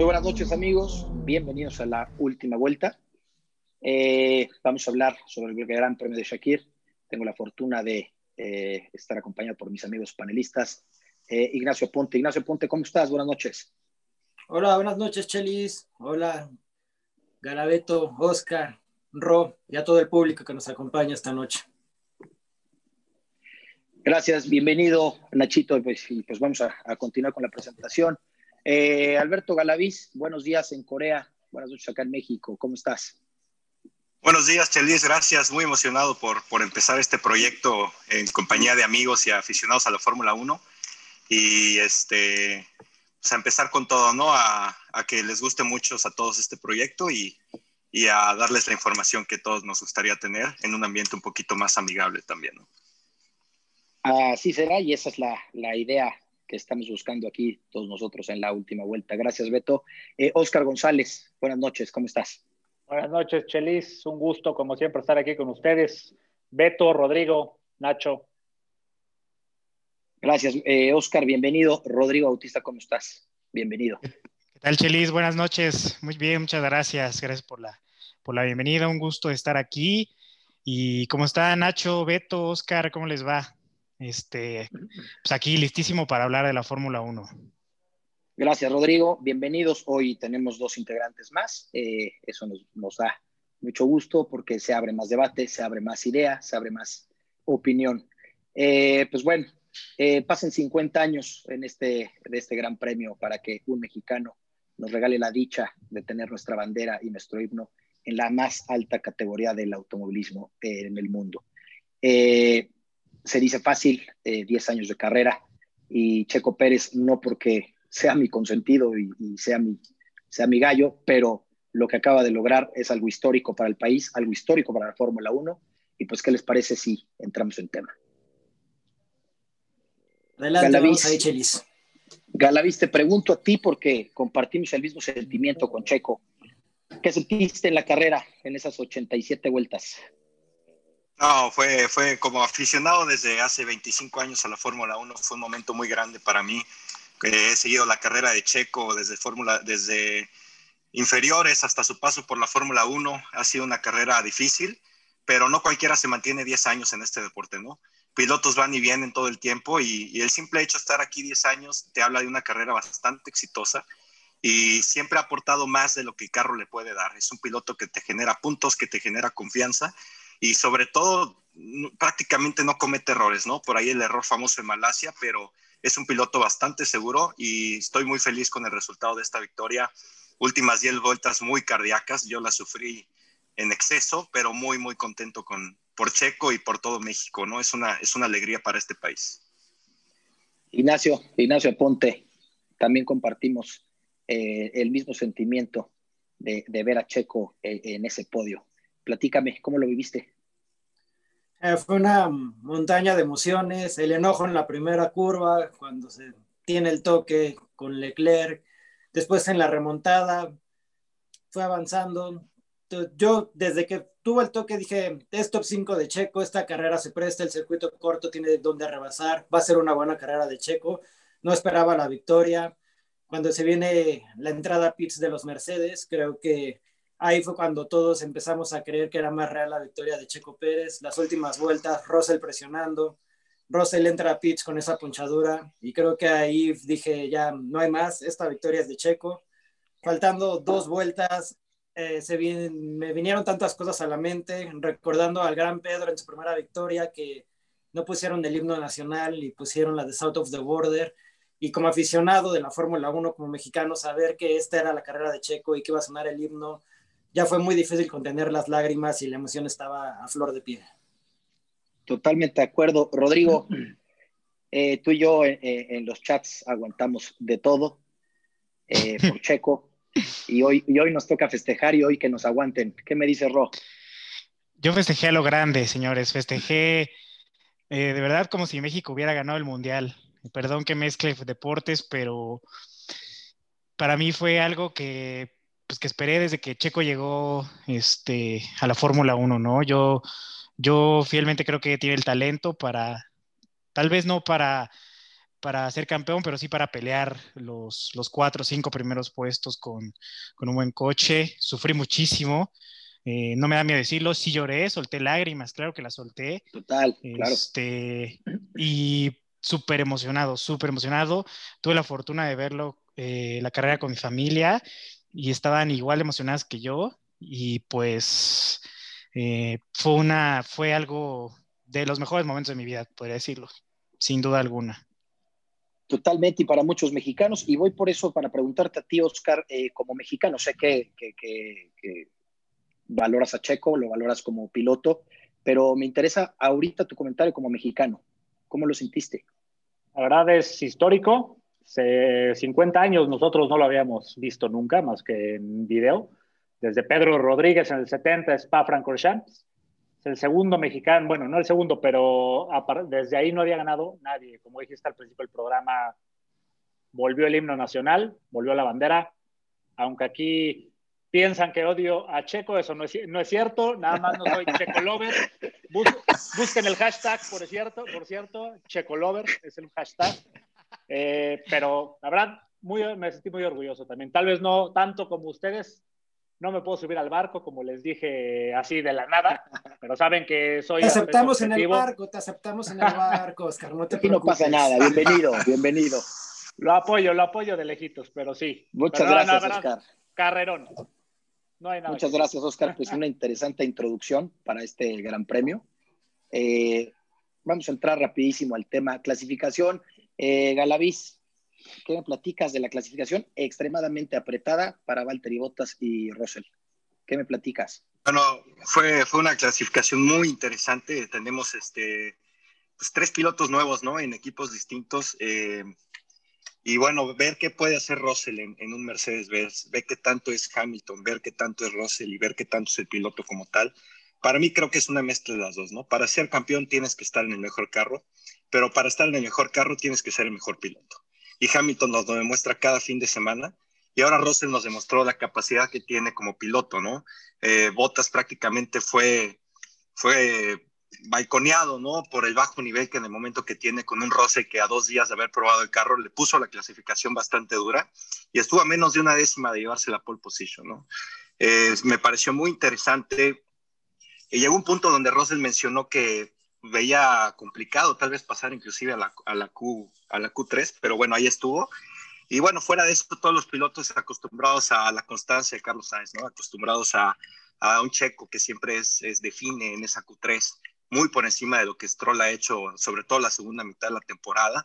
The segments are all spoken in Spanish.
Muy buenas noches amigos, bienvenidos a la última vuelta. Eh, vamos a hablar sobre el Gran Premio de Shakir. Tengo la fortuna de eh, estar acompañado por mis amigos panelistas. Eh, Ignacio Ponte. Ignacio Ponte, ¿cómo estás? Buenas noches. Hola, buenas noches, Chelis. Hola, Garabeto, Oscar, Ro y a todo el público que nos acompaña esta noche. Gracias, bienvenido Nachito. Pues, pues vamos a, continuar con la presentación. Eh, Alberto Galaviz, buenos días en Corea, buenas noches acá en México, ¿cómo estás? Buenos días, Chelis, gracias, muy emocionado por, por empezar este proyecto en compañía de amigos y aficionados a la Fórmula 1 y este, pues a empezar con todo, ¿no? A, a, que les guste mucho a todos este proyecto y, y a darles la información que todos nos gustaría tener en un ambiente un poquito más amigable también, ¿no? Así será y esa es la, la, idea que estamos buscando aquí todos nosotros en la última vuelta. Gracias, Beto. Eh, Oscar González, buenas noches, ¿cómo estás? Buenas noches, Chelis. Un gusto, como siempre, estar aquí con ustedes. Beto, Rodrigo, Nacho. Gracias, eh, Oscar, bienvenido. Rodrigo Bautista, ¿cómo estás? Bienvenido. ¿Qué tal, Chelis? Buenas noches. Muy bien, muchas gracias. Gracias por la, por la bienvenida. Un gusto estar aquí. ¿Y cómo está Nacho, Beto, Oscar? ¿Cómo les va? Este, pues aquí listísimo para hablar de la Fórmula 1. Gracias, Rodrigo. Bienvenidos. Hoy tenemos dos integrantes más. Eh, eso nos, da mucho gusto porque se abre más debate, se abre más idea, se abre más opinión. Eh, pues bueno, eh, pasen 50 años en este, de este gran premio para que un mexicano nos regale la dicha de tener nuestra bandera y nuestro himno en la más alta categoría del automovilismo en el mundo. Eh, se dice fácil, 10 eh, años de carrera, y Checo Pérez no porque sea mi consentido y, sea, mi, sea mi gallo, pero lo que acaba de lograr es algo histórico para el país, algo histórico para la Fórmula 1, y pues, ¿qué les parece si entramos en tema? Adelante, Galaviz, ahí, Chelis. Galaviz, te pregunto a ti porque compartimos el mismo sentimiento con Checo. ¿Qué sentiste en la carrera en esas 87 vueltas? No, fue, fue como aficionado desde hace 25 años a la Fórmula 1, fue un momento muy grande para mí. He seguido la carrera de Checo desde, Fórmula, desde inferiores hasta su paso por la Fórmula 1. Ha sido una carrera difícil, pero no cualquiera se mantiene 10 años en este deporte, ¿no? Pilotos van y vienen todo el tiempo y, y el simple hecho de estar aquí 10 años te habla de una carrera bastante exitosa y siempre ha aportado más de lo que el carro le puede dar. Es un piloto que te genera puntos, que te genera confianza y sobre todo prácticamente no comete errores, ¿no? Por ahí el error famoso en Malasia, pero es un piloto bastante seguro y estoy muy feliz con el resultado de esta victoria. Últimas 10 vueltas muy cardíacas, yo las sufrí en exceso, pero muy, muy contento con, por Checo y por todo México, ¿no? Es una, es una alegría para este país. Ignacio, Ignacio Ponte, también compartimos eh, el mismo sentimiento de, ver a Checo eh, en ese podio. Platícame, ¿cómo lo viviste? Eh, fue una montaña de emociones, el enojo en la primera curva, cuando se tiene el toque con Leclerc, después en la remontada, fue avanzando. Yo desde que tuvo el toque dije, es top 5 de Checo, esta carrera se presta, el circuito corto tiene donde rebasar, va a ser una buena carrera de Checo. No esperaba la victoria. Cuando se viene la entrada a pits de los Mercedes, creo que Ahí fue cuando todos empezamos a creer que era más real la victoria de Checo Pérez. Las últimas vueltas, Russell presionando. Russell entra a pitch con esa punchadura y creo que ahí dije, ya no hay más, esta victoria es de Checo. Faltando dos vueltas, eh, se me vinieron tantas cosas a la mente, recordando al gran Pedro en su primera victoria que no pusieron el himno nacional y pusieron la de South of the Border. Y como aficionado de la Fórmula 1, como mexicano, saber que esta era la carrera de Checo y que iba a sonar el himno, ya fue muy difícil contener las lágrimas y la emoción estaba a flor de piel. Totalmente de acuerdo. Rodrigo, eh, tú y yo eh, eh, en los chats aguantamos de todo por Checo y hoy, y hoy nos toca festejar y hoy que nos aguanten. ¿Qué me dice Ro? Yo festejé a lo grande, señores. Festejé de verdad como si México hubiera ganado el Mundial. Perdón que mezcle deportes, pero para mí fue algo que pues que esperé desde que Checo llegó este, a la Fórmula 1, ¿no? Yo, yo fielmente creo que tiene el talento para, tal vez no para, para ser campeón, pero sí para pelear los, los cuatro o cinco primeros puestos con, con, un buen coche. Sufrí muchísimo. Eh, no me da miedo decirlo, sí lloré, solté lágrimas, claro que las solté. Total, claro. Este, y súper emocionado, súper emocionado. Tuve la fortuna de verlo, eh, la carrera con mi familia, y estaban igual emocionadas que yo. Y pues eh, fue, una, fue algo de los mejores momentos de mi vida, podría decirlo, sin duda alguna. Totalmente, y para muchos mexicanos, y voy por eso para preguntarte a ti, Oscar, eh, como mexicano, sé que, que, valoras a Checo, lo valoras como piloto, pero me interesa ahorita tu comentario como mexicano. ¿Cómo lo sentiste? La verdad es histórico. Hace 50 años nosotros no lo habíamos visto nunca, más que en video. Desde Pedro Rodríguez en el 70, Spa Francorchamps es el segundo mexicano, bueno, no el segundo, pero desde ahí no había ganado nadie. Como dijiste al principio del programa, volvió el himno nacional, volvió la bandera, aunque aquí piensan que odio a Checo, eso no es, no es cierto, nada más no soy Checo Lover. busquen el hashtag, por cierto, por cierto, Checo Lover es el hashtag. Eh, pero la verdad, muy, me sentí muy orgulloso también. Tal vez no tanto como ustedes, no me puedo subir al barco, como les dije así de la nada, pero saben que soy... Te aceptamos en el barco, te aceptamos en el barco, Oscar, no te Aquí no pasa nada, bienvenido, bienvenido. Lo apoyo, lo apoyo de lejitos, pero sí. Muchas gracias, Oscar. Carrerón. No hay nada Muchas gracias, Oscar. Pues una interesante introducción para este gran premio. Eh, vamos a entrar rapidísimo al tema clasificación. Eh, Galaviz, ¿Qué me platicas de la clasificación extremadamente apretada para Valtteri Bottas y Russell? ¿Qué me platicas? Bueno, fue, fue una clasificación muy interesante. Tenemos este, pues, tres pilotos nuevos, ¿no? En equipos distintos. Eh, y bueno, ver qué puede hacer Russell en, un Mercedes-Benz, ver qué tanto es Hamilton, ver qué tanto es Russell y ver qué tanto es el piloto como tal. Para mí creo que es una mezcla de las dos, ¿no? Para ser campeón tienes que estar en el mejor carro, pero para estar en el mejor carro tienes que ser el mejor piloto y Hamilton nos lo demuestra cada fin de semana. Y ahora Russell nos demostró la capacidad que tiene como piloto, ¿no? Eh, Bottas prácticamente fue, fue balconeado, ¿no? Por el bajo nivel que en el momento que tiene con un Russell que a dos días de haber probado el carro le puso la clasificación bastante dura y estuvo a menos de una décima de llevarse la pole position, ¿no? Eh, me pareció muy interesante. Y llegó un punto donde Russell mencionó que veía complicado tal vez pasar inclusive a la, a la, Q, a la Q3, pero bueno, ahí estuvo. Y bueno, fuera de eso, todos los pilotos acostumbrados a la constancia de Carlos Sainz, ¿no? Acostumbrados a, a un checo que siempre es, es, define en esa Q3, muy por encima de lo que Stroll ha hecho, sobre todo la segunda mitad de la temporada.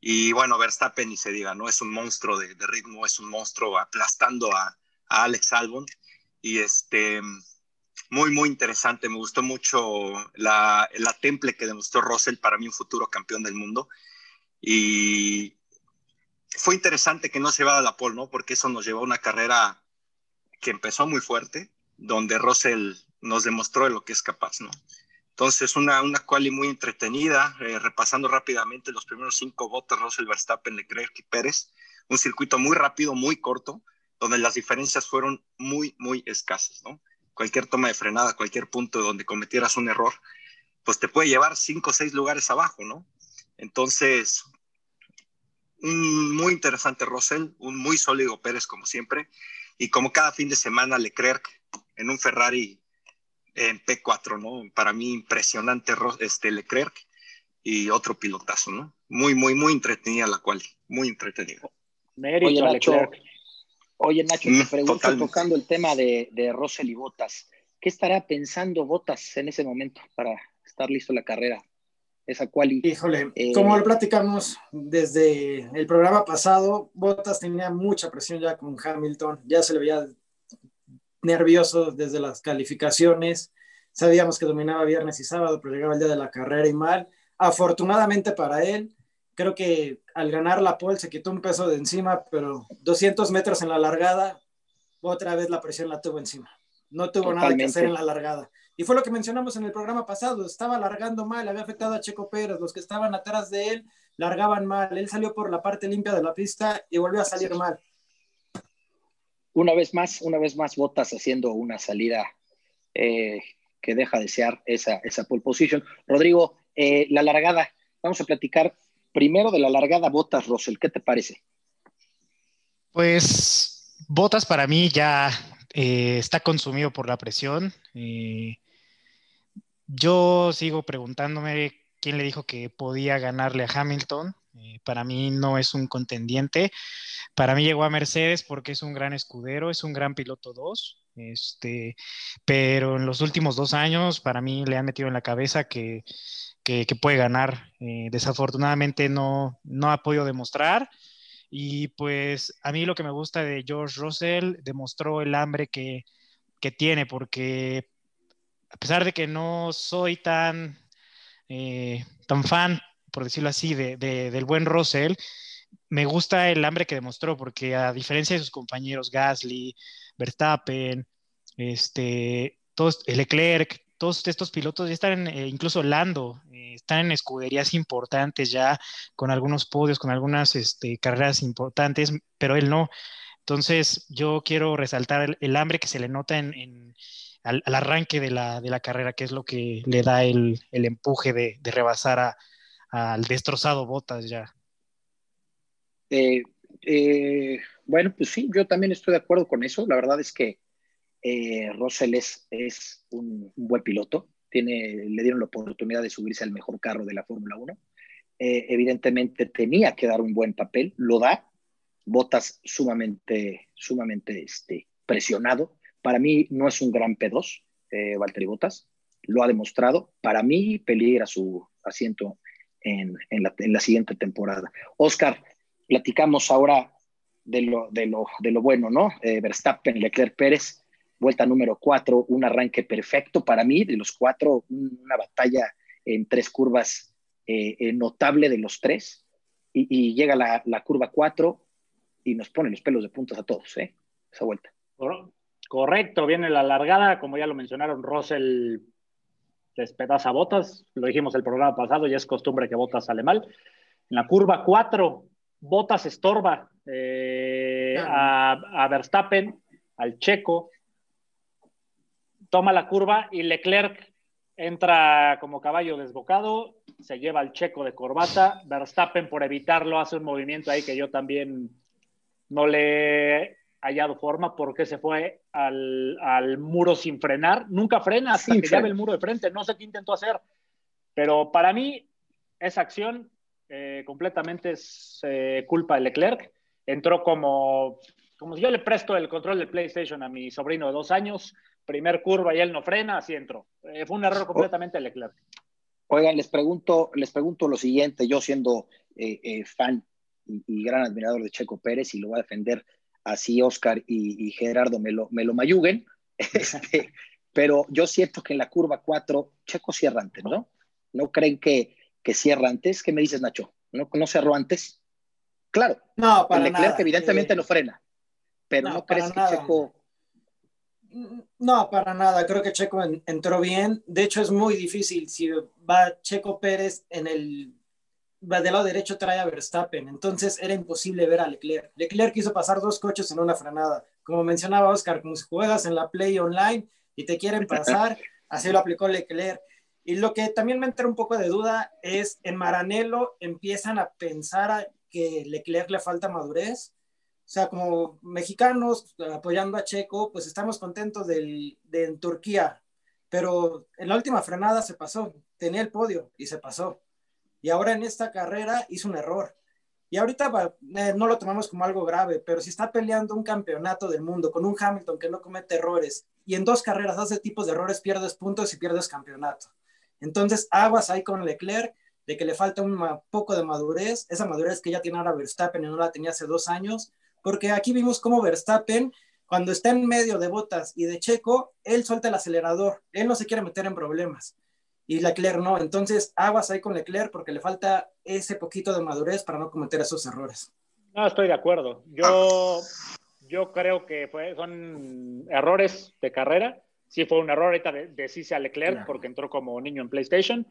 Y bueno, Verstappen ni se diga, ¿no? Es un monstruo de, de ritmo, es un monstruo aplastando a, a Alex Albon. Y este, muy, muy interesante. Me gustó mucho la, la temple que demostró Russell para mí un futuro campeón del mundo. Y fue interesante que no se vaya a la pole, ¿no? Porque eso nos llevó a una carrera que empezó muy fuerte, donde Russell nos demostró de lo que es capaz, ¿no? Entonces, una, una quali muy entretenida, eh, repasando rápidamente los primeros cinco botas, Russell, Verstappen, Leclerc y Pérez. Un circuito muy rápido, muy corto, donde las diferencias fueron muy, muy escasas, ¿no? Cualquier toma de frenada, cualquier punto donde cometieras un error, pues te puede llevar cinco o seis lugares abajo, ¿no? Entonces, un muy interesante Russell, un muy sólido Pérez como siempre, y como cada fin de semana Leclerc en un Ferrari en P4, ¿no? Para mí impresionante este Leclerc y otro pilotazo, ¿no? Muy, muy, muy entretenida la cual, muy entretenida. Mérito Leclerc. Oye, Nacho, te mm, pregunto tocando el tema de, de Russell y Botas. ¿Qué estará pensando Botas en ese momento para estar listo la carrera? Esa cual. Híjole, eh, como lo platicamos desde el programa pasado, Botas tenía mucha presión ya con Hamilton, ya se le veía nervioso desde las calificaciones. Sabíamos que dominaba viernes y sábado, pero llegaba el día de la carrera y mal. Afortunadamente para él, creo que al ganar la pole se quitó un peso de encima, pero 200 metros en la largada, otra vez la presión la tuvo encima. No tuvo nada que hacer en la largada. Y fue lo que mencionamos en el programa pasado, estaba largando mal, había afectado a Checo Pérez, los que estaban atrás de él largaban mal, él salió por la parte limpia de la pista y volvió a salir mal. Una vez más, una vez más, Botas haciendo una salida eh, que deja de desear esa, esa pole position. Rodrigo, eh, la largada, vamos a platicar primero de la largada, Botas, Russell, ¿qué te parece? Pues Botas para mí ya eh, está consumido por la presión. Eh, yo sigo preguntándome quién le dijo que podía ganarle a Hamilton. Eh, para mí no es un contendiente. Para mí llegó a Mercedes porque es un gran escudero, es un gran piloto 2. Este, pero en los últimos dos años, para mí le han metido en la cabeza que, puede ganar. Eh, desafortunadamente no, no ha podido demostrar. Y pues a mí lo que me gusta de George Russell demostró el hambre que, que tiene, porque a pesar de que no soy tan, eh, tan fan, por decirlo así, de, del buen Russell, me gusta el hambre que demostró, porque a diferencia de sus compañeros Gasly, Verstappen, este, todos, Leclerc, todos estos pilotos ya están, eh, incluso Lando, eh, están en escuderías importantes ya, con algunos podios, con algunas este, carreras importantes, pero él no. Entonces, yo quiero resaltar el, hambre que se le nota en, al, arranque de la, de la, carrera, que es lo que le da el, el empuje de, de rebasar al destrozado Botas ya. Eh, eh, bueno, pues sí, yo también estoy de acuerdo con eso. La verdad es que eh, es, un, buen piloto. Tiene, le dieron la oportunidad de subirse al mejor carro de la Fórmula 1. Eh, evidentemente tenía que dar un buen papel, lo da. Botas sumamente, sumamente este, presionado. Para mí no es un gran P2, eh, Valtteri Botas, lo ha demostrado. Para mí peligra su asiento en, la, en la, siguiente temporada. Oscar, platicamos ahora de lo bueno, ¿no? Eh, Verstappen, Leclerc Pérez, vuelta número cuatro, un arranque perfecto para mí, de los cuatro, una batalla en tres curvas eh, eh, notable de los tres, y, y llega la, la, curva cuatro y nos pone los pelos de puntas a todos, ¿eh? Esa vuelta. Correcto, viene la largada, como ya lo mencionaron, Russell despedaza botas, lo dijimos el programa pasado, ya es costumbre que botas sale mal. En la curva 4, botas estorba eh, a, a, Verstappen, al checo, toma la curva y Leclerc entra como caballo desbocado, se lleva al checo de corbata, Verstappen por evitarlo hace un movimiento ahí que yo también no le hallado forma porque se fue al, al, muro sin frenar. Nunca frena hasta sin que llave el muro de frente. No sé qué intentó hacer. Pero para mí, esa acción eh, completamente es eh, culpa de Leclerc. Entró como, como si yo le presto el control del PlayStation a mi sobrino de dos años. Primer curva y él no frena, así entró. Eh, fue un error completamente de Leclerc. Oigan, les pregunto, les pregunto lo siguiente, yo siendo fan y, y, gran admirador de Checo Pérez y lo voy a defender así Oscar y, y Gerardo me lo, me lo mayuguen, este, pero yo siento que en la curva 4 Checo cierra antes, ¿no? ¿No creen que, que cierra antes? ¿Qué me dices, Nacho? ¿No, no cerró antes? Claro, no, para Leclerc nada. evidentemente eh, no frena, pero ¿no, ¿no crees que nada. Checo... No, para nada. Creo que Checo en, entró bien. De hecho, es muy difícil si va Checo Pérez en el del lado derecho trae a Verstappen, entonces era imposible ver a Leclerc. Leclerc quiso pasar dos coches en una frenada. Como mencionaba Oscar, como si juegas en la Play Online y te quieren pasar, así lo aplicó Leclerc. Y lo que también me entra un poco de duda es, en Maranello empiezan a pensar a que Leclerc le falta madurez. O sea, como mexicanos apoyando a Checo, pues estamos contentos de en Turquía, pero en la última frenada se pasó, tenía el podio y se pasó y ahora en esta carrera hizo un error. Y ahorita eh, no lo tomamos como algo grave, pero si está peleando un campeonato del mundo con un Hamilton que no comete errores y en dos carreras hace tipos de errores, pierdes puntos y pierdes campeonato. Entonces, aguas ahí con Leclerc de que le falta un poco de madurez, esa madurez que ya tiene ahora Verstappen y no la tenía hace dos años, porque aquí vimos cómo Verstappen, cuando está en medio de botas y de Checo, él suelta el acelerador, él no se quiere meter en problemas y Leclerc no. Entonces, aguas ahí con Leclerc porque le falta ese poquito de madurez para no cometer esos errores. No, estoy de acuerdo. Yo, yo creo que fue, son errores de carrera. Sí fue un error ahorita de, decirse a Leclerc claro. porque entró como niño en PlayStation,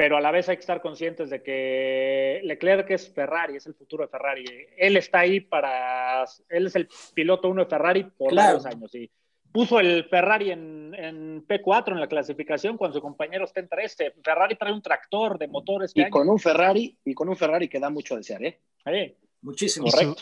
pero a la vez hay que estar conscientes de que Leclerc es Ferrari, es el futuro de Ferrari. Él está ahí para, él es el piloto uno de Ferrari por claro. varios años y puso el Ferrari en, en, P4 en la clasificación cuando su compañero está en 13. Ferrari trae un tractor de motores. Este y con un Ferrari, y con un Ferrari que da mucho a desear, ¿eh? Muchísimo. Y su,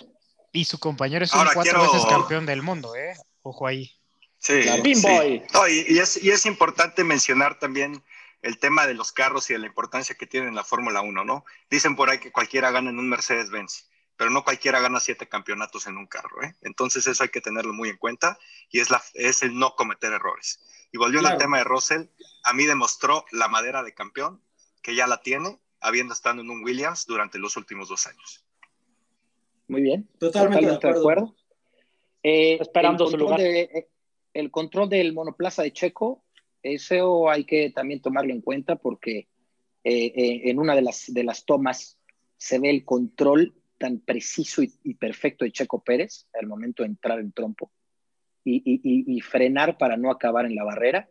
y su, compañero es un cuatro veces campeón del mundo, ¿eh? Ojo ahí. Sí, claro. sí. No, y, y, es, y es importante mencionar también el tema de los carros y de la importancia que tienen en la Fórmula 1, ¿no? Dicen por ahí que cualquiera gana en un Mercedes-Benz pero no cualquiera gana siete campeonatos en un carro. ¿eh? Entonces eso hay que tenerlo muy en cuenta y es, la, es el no cometer errores. Y volviendo claro. al tema de Russell, a mí demostró la madera de campeón, que ya la tiene, habiendo estado en un Williams durante los últimos dos años. Muy bien. Totalmente, Totalmente de acuerdo. De acuerdo. Eh, Esperando su lugar. De, eh, el control del monoplaza de Checo, eso hay que también tomarlo en cuenta porque eh, en una de las, de las tomas se ve el control tan preciso y, y, perfecto de Checo Pérez al momento de entrar en trompo y, y, y, frenar para no acabar en la barrera.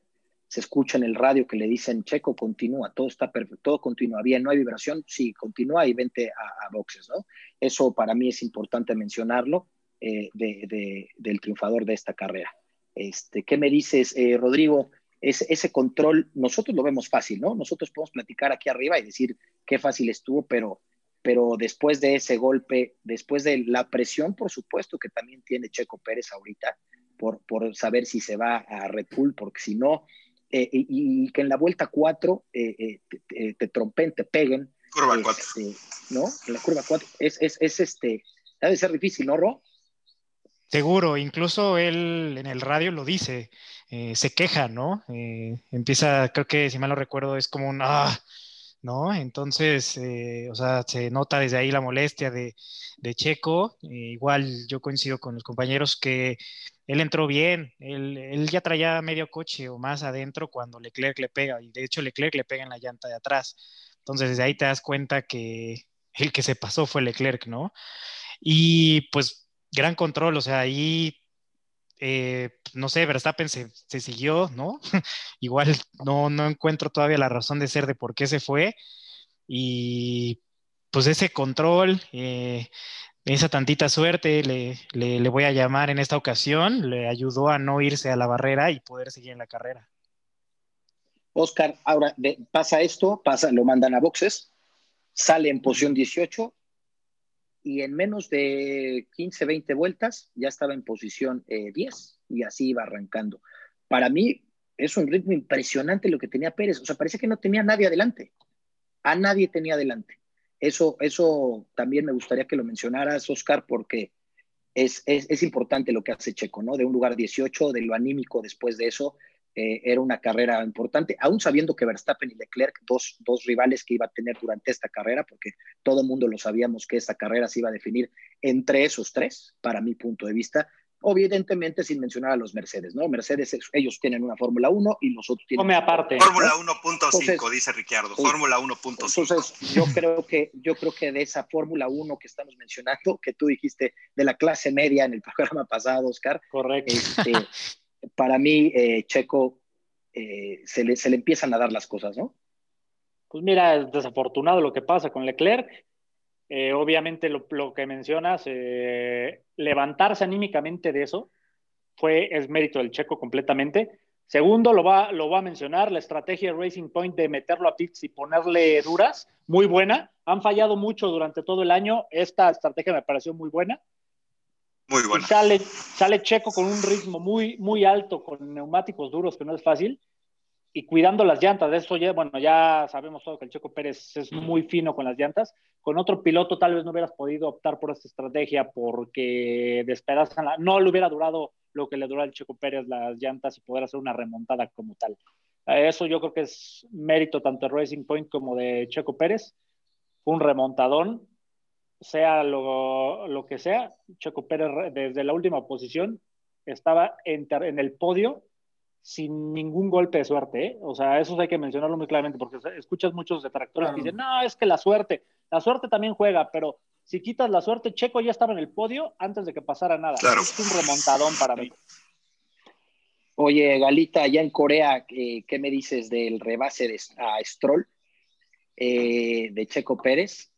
Se escucha en el radio que le dicen, Checo, continúa, todo está perfecto, todo continúa bien, no hay vibración, sí, continúa y vente a, a boxes, ¿no? Eso para mí es importante mencionarlo eh, de, de, del triunfador de esta carrera. Este, ¿Qué me dices, eh, Rodrigo? Ese, ese control, nosotros lo vemos fácil, ¿no? Nosotros podemos platicar aquí arriba y decir qué fácil estuvo, pero pero después de ese golpe, después de la presión, por supuesto, que también tiene Checo Pérez ahorita, por, por saber si se va a Red Bull, porque si no, eh, y, y, que en la vuelta 4 eh, eh, te, te, trompen, te peguen. Curva 4. Este, ¿No? En la curva 4. Es, es, es este, debe ser difícil, ¿no, Ro? Seguro, incluso él en el radio lo dice, eh, se queja, ¿no? Eh, empieza, creo que si mal no recuerdo, es como un, ah, ¿no? Entonces, eh, o sea, se nota desde ahí la molestia de, Checo. Eh, igual yo coincido con los compañeros que él entró bien, él, él, ya traía medio coche o más adentro cuando Leclerc le pega, y de hecho Leclerc le pega en la llanta de atrás. Entonces, desde ahí te das cuenta que el que se pasó fue Leclerc, ¿no? Y pues, gran control, o sea, ahí eh, no sé, Verstappen se, se siguió, ¿no? Igual no, no encuentro todavía la razón de ser de por qué se fue. Y pues ese control, eh, esa tantita suerte, le, le, voy a llamar en esta ocasión, le ayudó a no irse a la barrera y poder seguir en la carrera. Oscar, ahora pasa esto, pasa, lo mandan a boxes, sale en posición 18 y en menos de 15, 20 vueltas ya estaba en posición eh, 10 y así iba arrancando. Para mí es un ritmo impresionante lo que tenía Pérez, o sea, parece que no tenía nadie adelante, a nadie tenía adelante. Eso, eso también me gustaría que lo mencionaras, Oscar, porque es, es, es importante lo que hace Checo, ¿no? De un lugar 18, de lo anímico después de eso, eh, era una carrera importante, aún sabiendo que Verstappen y Leclerc, dos, dos rivales que iba a tener durante esta carrera, porque todo el mundo lo sabíamos que esta carrera se iba a definir entre esos tres, para mi punto de vista, evidentemente sin mencionar a los Mercedes, ¿no? Mercedes, ellos tienen una Fórmula 1 y nosotros tienen... Come aparte. Fórmula 1.5, dice Ricardo, Fórmula 1.5. Entonces, yo creo que, yo creo que de esa Fórmula 1 que estamos mencionando, que tú dijiste de la clase media en el programa pasado, Oscar. Correcto. Este, para mí, eh, Checo, eh, se, le, se, le, empiezan a dar las cosas, ¿no? Pues mira, es desafortunado lo que pasa con Leclerc. Eh, obviamente lo, lo, que mencionas, eh, levantarse anímicamente de eso fue, es mérito del Checo completamente. Segundo, lo va, lo va a mencionar, la estrategia de Racing Point de meterlo a pits y ponerle duras, muy buena. Han fallado mucho durante todo el año. Esta estrategia me pareció muy buena. Muy bueno. Sale, sale, Checo con un ritmo muy, muy alto, con neumáticos duros, que no es fácil, y cuidando las llantas. De eso ya, bueno, ya sabemos todo que el Checo Pérez es muy fino con las llantas. Con otro piloto tal vez no hubieras podido optar por esta estrategia porque despedasan la, no le hubiera durado lo que le duró al Checo Pérez las llantas y poder hacer una remontada como tal. Eso yo creo que es mérito tanto de Racing Point como de Checo Pérez. Fue un remontadón, sea lo, lo, que sea, Checo Pérez desde la última posición estaba en, en, el podio sin ningún golpe de suerte. ¿eh? O sea, eso hay que mencionarlo muy claramente porque escuchas muchos detractores claro. que dicen, no, es que la suerte, la suerte también juega, pero si quitas la suerte, Checo ya estaba en el podio antes de que pasara nada. Claro. Es un remontadón para mí. Oye, Galita, allá en Corea, ¿qué, qué me dices del rebase de, a Stroll eh, de Checo Pérez?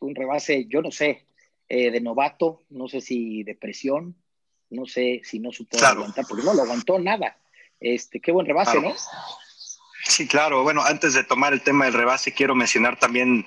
Un rebase, yo no sé, eh, de novato, no sé si de presión. no sé si no supo aguantar, porque no lo aguantó nada. Este, qué buen rebase, ¿no? Sí, claro. Bueno, antes de tomar el tema del rebase, quiero mencionar también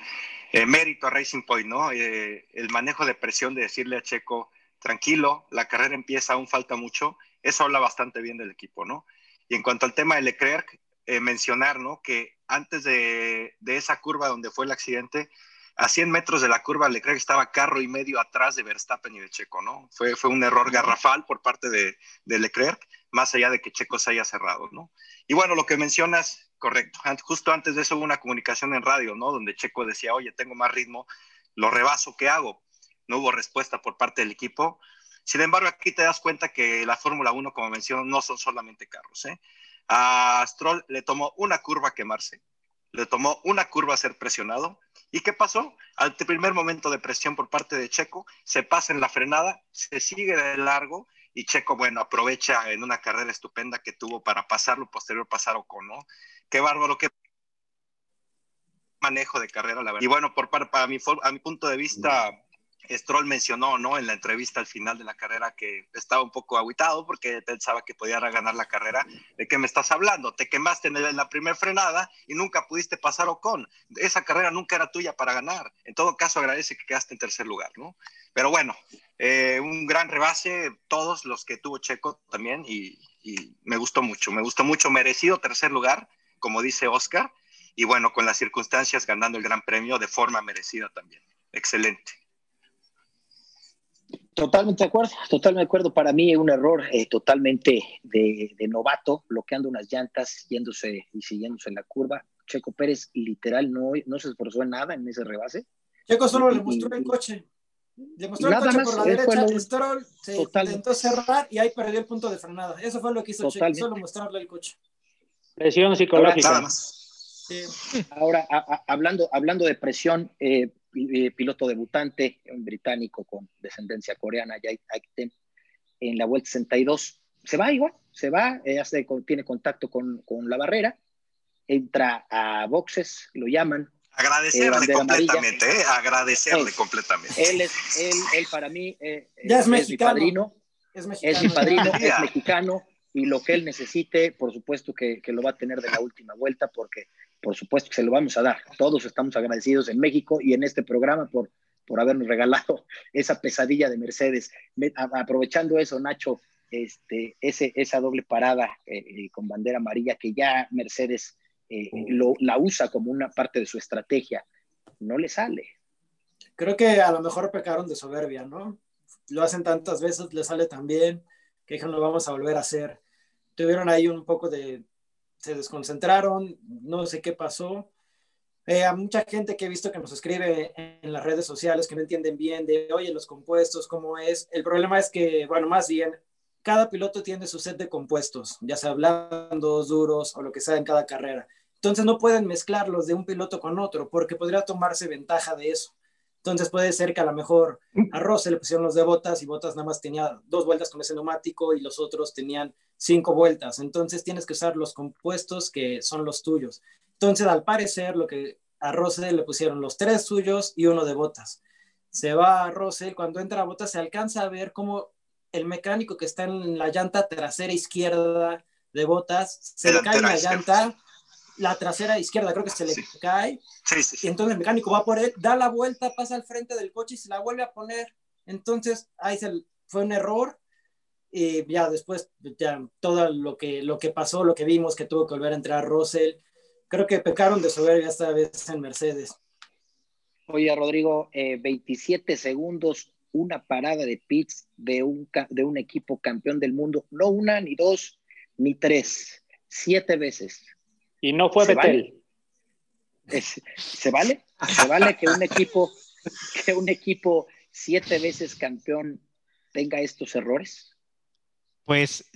eh, mérito a Racing Point, ¿no? Eh, el manejo de presión de decirle a Checo, tranquilo, la carrera empieza, aún falta mucho. Eso habla bastante bien del equipo, ¿no? Y en cuanto al tema de Leclerc, mencionar, ¿no? Que antes de, de, esa curva donde fue el accidente, a 100 metros de la curva, Leclerc estaba carro y medio atrás de Verstappen y de Checo, ¿no? Fue, fue un error garrafal por parte de, de Leclerc, más allá de que Checo se haya cerrado, ¿no? Y bueno, lo que mencionas, correcto. Justo antes de eso hubo una comunicación en radio, ¿no? Donde Checo decía, oye, tengo más ritmo, lo rebaso, ¿qué hago? No hubo respuesta por parte del equipo. Sin embargo, aquí te das cuenta que la Fórmula 1, como menciono, no son solamente carros, ¿eh? A Stroll le tomó una curva quemarse, le tomó una curva a ser presionado. ¿Y qué pasó? Al primer momento de presión por parte de Checo, se pasa en la frenada, se sigue de largo y Checo, bueno, aprovecha en una carrera estupenda que tuvo para pasarlo, posterior pasar Ocon, ¿no? Qué bárbaro, qué manejo de carrera, la verdad. Y bueno, por para, mi, a mi punto de vista, Stroll mencionó, ¿no? En la entrevista al final de la carrera que estaba un poco aguitado porque pensaba que podía ganar la carrera. ¿De qué me estás hablando? Te quemaste en la primera frenada y nunca pudiste pasar Ocon. Esa carrera nunca era tuya para ganar. En todo caso, agradece que quedaste en tercer lugar, ¿no? Pero bueno, eh, un gran rebase, todos los que tuvo Checo también y, y me gustó mucho, me gustó mucho, merecido tercer lugar, como dice Oscar, y bueno, con las circunstancias ganando el gran premio de forma merecida también. Excelente. Totalmente de acuerdo, totalmente de acuerdo. Para mí es un error eh, totalmente de, de, novato, bloqueando unas llantas, yéndose y siguiéndose en la curva. Checo Pérez literal no, no se esforzó en nada en ese rebase. Checo solo y, le mostró el coche. Le mostró el coche por la derecha, lo... Stroll se Total. intentó cerrar y ahí perdió el punto de frenada. Eso fue lo que hizo Checo, solo mostrarle el coche. Presión psicológica. Ahora, sí. Ahora a, a, hablando, hablando de presión, eh, piloto debutante, un británico con descendencia coreana, Jake Aitken, en la vuelta 62. Se va igual, se va, eh, hace, tiene contacto con, con, la barrera, entra a boxes, lo llaman. Agradecerle eh, completamente, eh, agradecerle completamente. Él, es, él, él para mí eh, ya es, es, mexicano. mi padrino, es mexicano, es mi padrino, es mexicano, y lo que él necesite, por supuesto que, que, lo va a tener de la última vuelta, porque por supuesto que se lo vamos a dar. Todos estamos agradecidos en México y en este programa por, por habernos regalado esa pesadilla de Mercedes. Me, a, aprovechando eso, Nacho, este, ese, esa doble parada eh, con bandera amarilla que ya Mercedes eh, lo, la usa como una parte de su estrategia, no le sale. Creo que a lo mejor pecaron de soberbia, ¿no? Lo hacen tantas veces, le sale tan bien que dijeron, lo vamos a volver a hacer. Tuvieron ahí un poco de, se desconcentraron, no sé qué pasó. Eh, a mucha gente que he visto que nos escribe en las redes sociales que no entienden bien de, oye, los compuestos, cómo es. El problema es que, bueno, más bien, cada piloto tiene su set de compuestos, ya sea blandos, duros o lo que sea en cada carrera. Entonces no pueden mezclarlos de un piloto con otro porque podría tomarse ventaja de eso. Entonces puede ser que a lo mejor a Rose le pusieron los de botas y botas nada más tenía dos vueltas con ese neumático y los otros tenían cinco vueltas. Entonces tienes que usar los compuestos que son los tuyos. Entonces al parecer lo que a Rose le pusieron los tres suyos y uno de botas. Se va a Rose, cuando entra a botas se alcanza a ver cómo el mecánico que está en la llanta trasera izquierda de botas se le cae la llanta la trasera izquierda, creo que se le Sí. cae, Sí, sí, y entonces el mecánico va por él, da la vuelta, pasa al frente del coche y se la vuelve a poner. Entonces, ahí se, fue un error. Y ya después, ya todo lo que, lo que pasó, lo que vimos, que tuvo que volver a entrar Russell, creo que pecaron de soberbia esta vez en Mercedes. Oye, Rodrigo, eh, 27 segundos, una parada de pits de un, de un equipo campeón del mundo, no una, ni dos, ni tres, siete veces. Y no fue ¿Se Betel. vale? Es, ¿Se vale? ¿Se vale que un equipo, que un equipo siete veces campeón tenga estos errores? Pues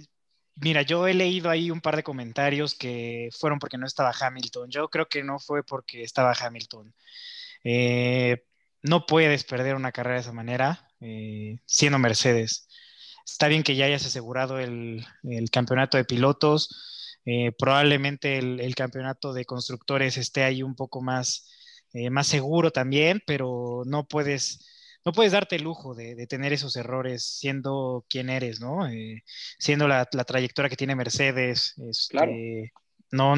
mira, yo he leído ahí un par de comentarios que fueron porque no estaba Hamilton. Yo creo que no fue porque estaba Hamilton. Eh, no puedes perder una carrera de esa manera eh, siendo Mercedes. Está bien que ya hayas asegurado el, el campeonato de pilotos. Eh, probablemente el, el, campeonato de constructores esté ahí un poco más, eh, más seguro también, pero no puedes no puedes darte el lujo de, tener esos errores siendo quien eres, ¿no? Eh, siendo la, trayectoria que tiene Mercedes. Este, claro. No,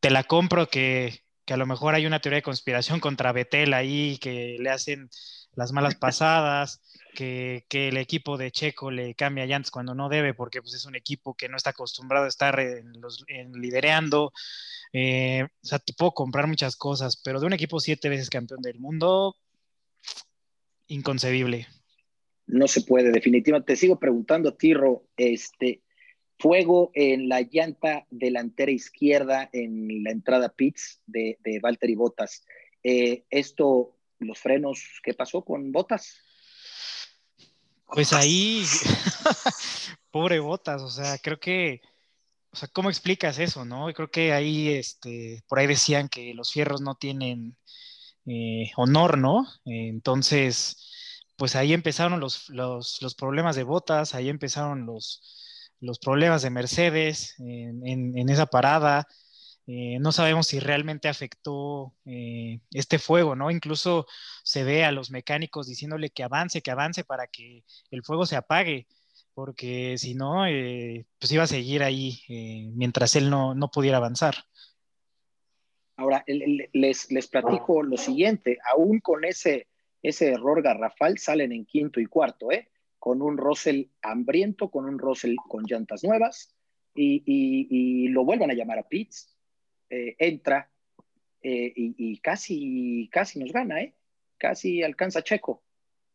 te la compro que, a lo mejor hay una teoría de conspiración contra Betel ahí, que le hacen las malas pasadas, que, el equipo de Checo le cambia llantas cuando no debe, porque pues, es un equipo que no está acostumbrado a estar en los, lidereando. Eh, o sea, te puedo comprar muchas cosas, pero de un equipo siete veces campeón del mundo, inconcebible. No se puede, definitivamente. Te sigo preguntando, Tiro, este, fuego en la llanta delantera izquierda en la entrada pits de, de Valtteri Bottas. Eh, esto, los frenos, ¿qué pasó con Bottas? Pues ahí, pobre Bottas, o sea, creo que, o sea, ¿cómo explicas eso, no? Creo que ahí, este, por ahí decían que los fierros no tienen eh, honor, ¿no? entonces, pues ahí empezaron los, los, los problemas de Botas, ahí empezaron los, los problemas de Mercedes en, esa parada. Eh, no sabemos si realmente afectó eh, este fuego, ¿no? Incluso se ve a los mecánicos diciéndole que avance, que avance para que el fuego se apague, porque si no, eh, pues iba a seguir ahí mientras él no, pudiera avanzar. Ahora, les, les platico lo siguiente, aún con ese, ese error garrafal salen en quinto y cuarto, ¿eh? con un Russell hambriento, con un Russell con llantas nuevas, y, lo vuelvan a llamar a Pitts. Eh, entra eh, y, casi, casi nos gana, ¿eh? Casi alcanza Checo.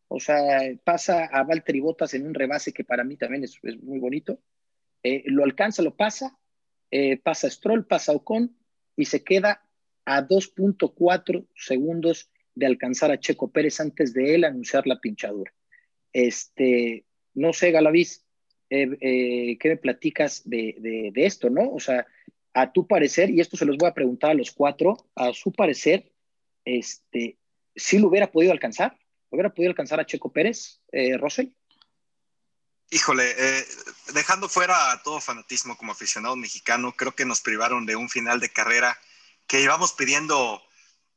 O sea, pasa a Valtteri Bottas en un rebase que para mí también es, muy bonito. Eh, lo alcanza, lo pasa, pasa Stroll, pasa Ocon y se queda a 2.4 segundos de alcanzar a Checo Pérez antes de él anunciar la pinchadura. Este, no sé, Galaviz, ¿qué me platicas de, esto, no? O sea, a tu parecer, y esto se los voy a preguntar a los cuatro, a su parecer, este, ¿sí lo hubiera podido alcanzar? ¿Hubiera podido alcanzar a Checo Pérez, eh, Híjole, eh, dejando fuera todo fanatismo como aficionado mexicano, creo que nos privaron de un final de carrera que llevamos pidiendo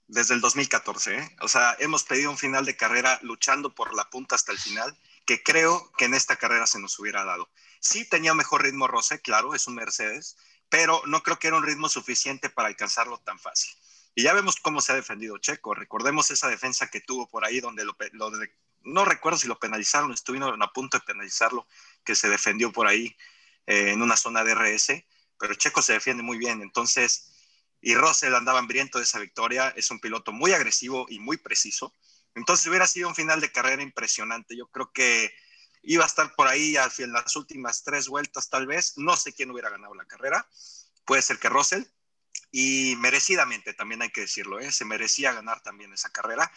desde el 2014. ¿eh? O sea, hemos pedido un final de carrera luchando por la punta hasta el final, que creo que en esta carrera se nos hubiera dado. Sí tenía mejor ritmo Rosé, claro, es un Mercedes, pero no creo que era un ritmo suficiente para alcanzarlo tan fácil. Y ya vemos cómo se ha defendido Checo. Recordemos esa defensa que tuvo por ahí donde lo, no recuerdo si lo penalizaron, estuvieron a punto de penalizarlo, que se defendió por ahí eh, en una zona de RS, pero Checo se defiende muy bien. Entonces, y Russell andaba hambriento de esa victoria, es un piloto muy agresivo y muy preciso. Entonces hubiera sido un final de carrera impresionante. Yo creo que iba a estar por ahí en las últimas tres vueltas tal vez. No sé quién hubiera ganado la carrera. Puede ser que Russell. Y merecidamente, también hay que decirlo, ¿eh? se merecía ganar también esa carrera.